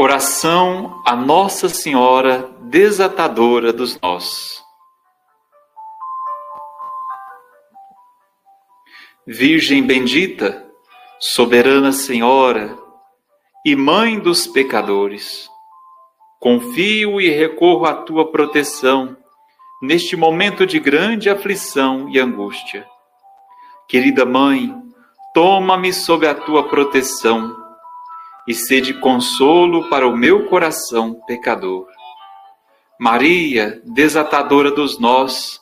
Oração a Nossa Senhora Desatadora dos Nós. Virgem bendita, soberana Senhora e Mãe dos pecadores, confio e recorro à tua proteção neste momento de grande aflição e angústia. Querida Mãe, toma-me sob a tua proteção e sede consolo para o meu coração pecador. Maria, desatadora dos nós,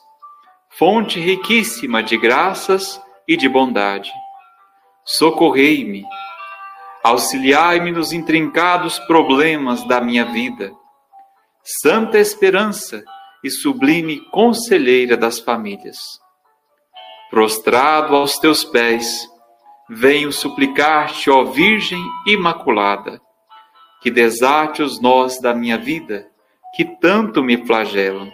fonte riquíssima de graças e de bondade, socorrei-me, auxiliai-me nos intrincados problemas da minha vida. Santa esperança e sublime conselheira das famílias. Prostrado aos teus pés, venho suplicar-te, ó Virgem Imaculada, que desate os nós da minha vida, que tanto me flagelam.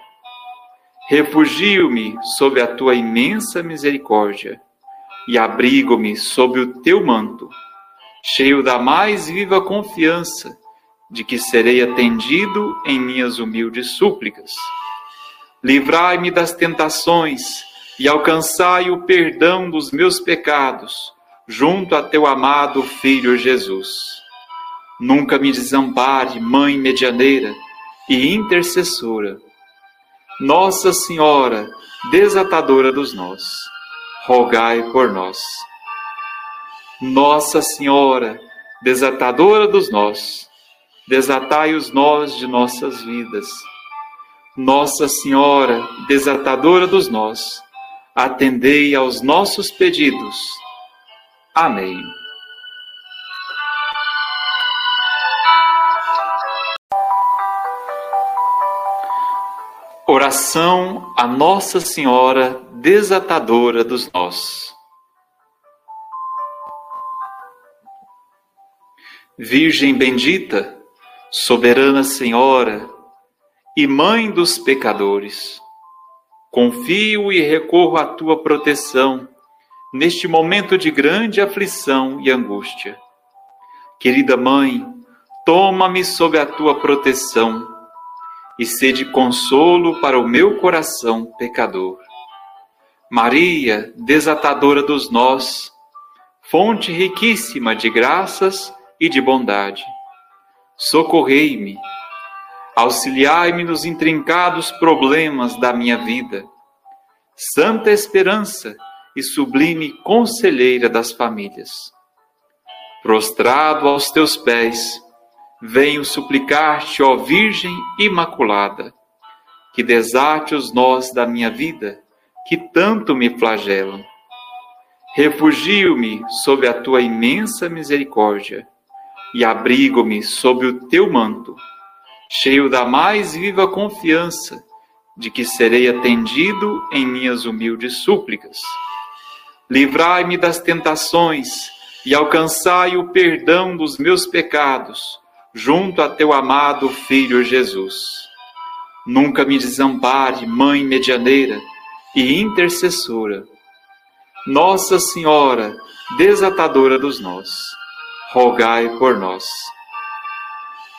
Refugio-me sob a tua imensa misericórdia e abrigo-me sob o teu manto, cheio da mais viva confiança de que serei atendido em minhas humildes súplicas. Livrai-me das tentações e alcançai o perdão dos meus pecados junto a teu amado Filho Jesus. Nunca me desampare, Mãe medianeira e intercessora. Nossa Senhora, desatadora dos nós, rogai por nós. Nossa Senhora, desatadora dos nós, desatai os nós de nossas vidas. Nossa Senhora, desatadora dos nós, atendei aos nossos pedidos Amém. Oração a Nossa Senhora Desatadora dos Nós. Virgem bendita, soberana Senhora e Mãe dos pecadores, confio e recorro à tua proteção neste momento de grande aflição e angústia. Querida Mãe, toma-me sob a tua proteção e sede consolo para o meu coração pecador. Maria, desatadora dos nós, fonte riquíssima de graças e de bondade, socorrei-me, auxiliai-me nos intrincados problemas da minha vida. Santa esperança, e sublime conselheira das famílias. Prostrado aos teus pés, venho suplicar-te, ó Virgem Imaculada, que desate os nós da minha vida, que tanto me flagelam. Refugio-me sob a tua imensa misericórdia e abrigo-me sob o teu manto, cheio da mais viva confiança de que serei atendido em minhas humildes súplicas. Livrai-me das tentações e alcançai o perdão dos meus pecados, junto a teu amado Filho Jesus. Nunca me desampare, Mãe medianeira e intercessora. Nossa Senhora, desatadora dos nós, rogai por nós.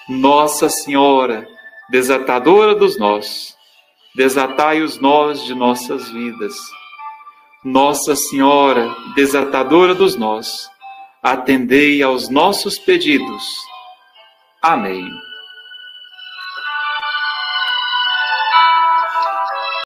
Nossa Senhora, desatadora dos nós, desatai os nós de nossas vidas nossa Senhora, desatadora dos nós, atendei aos nossos pedidos. Amém.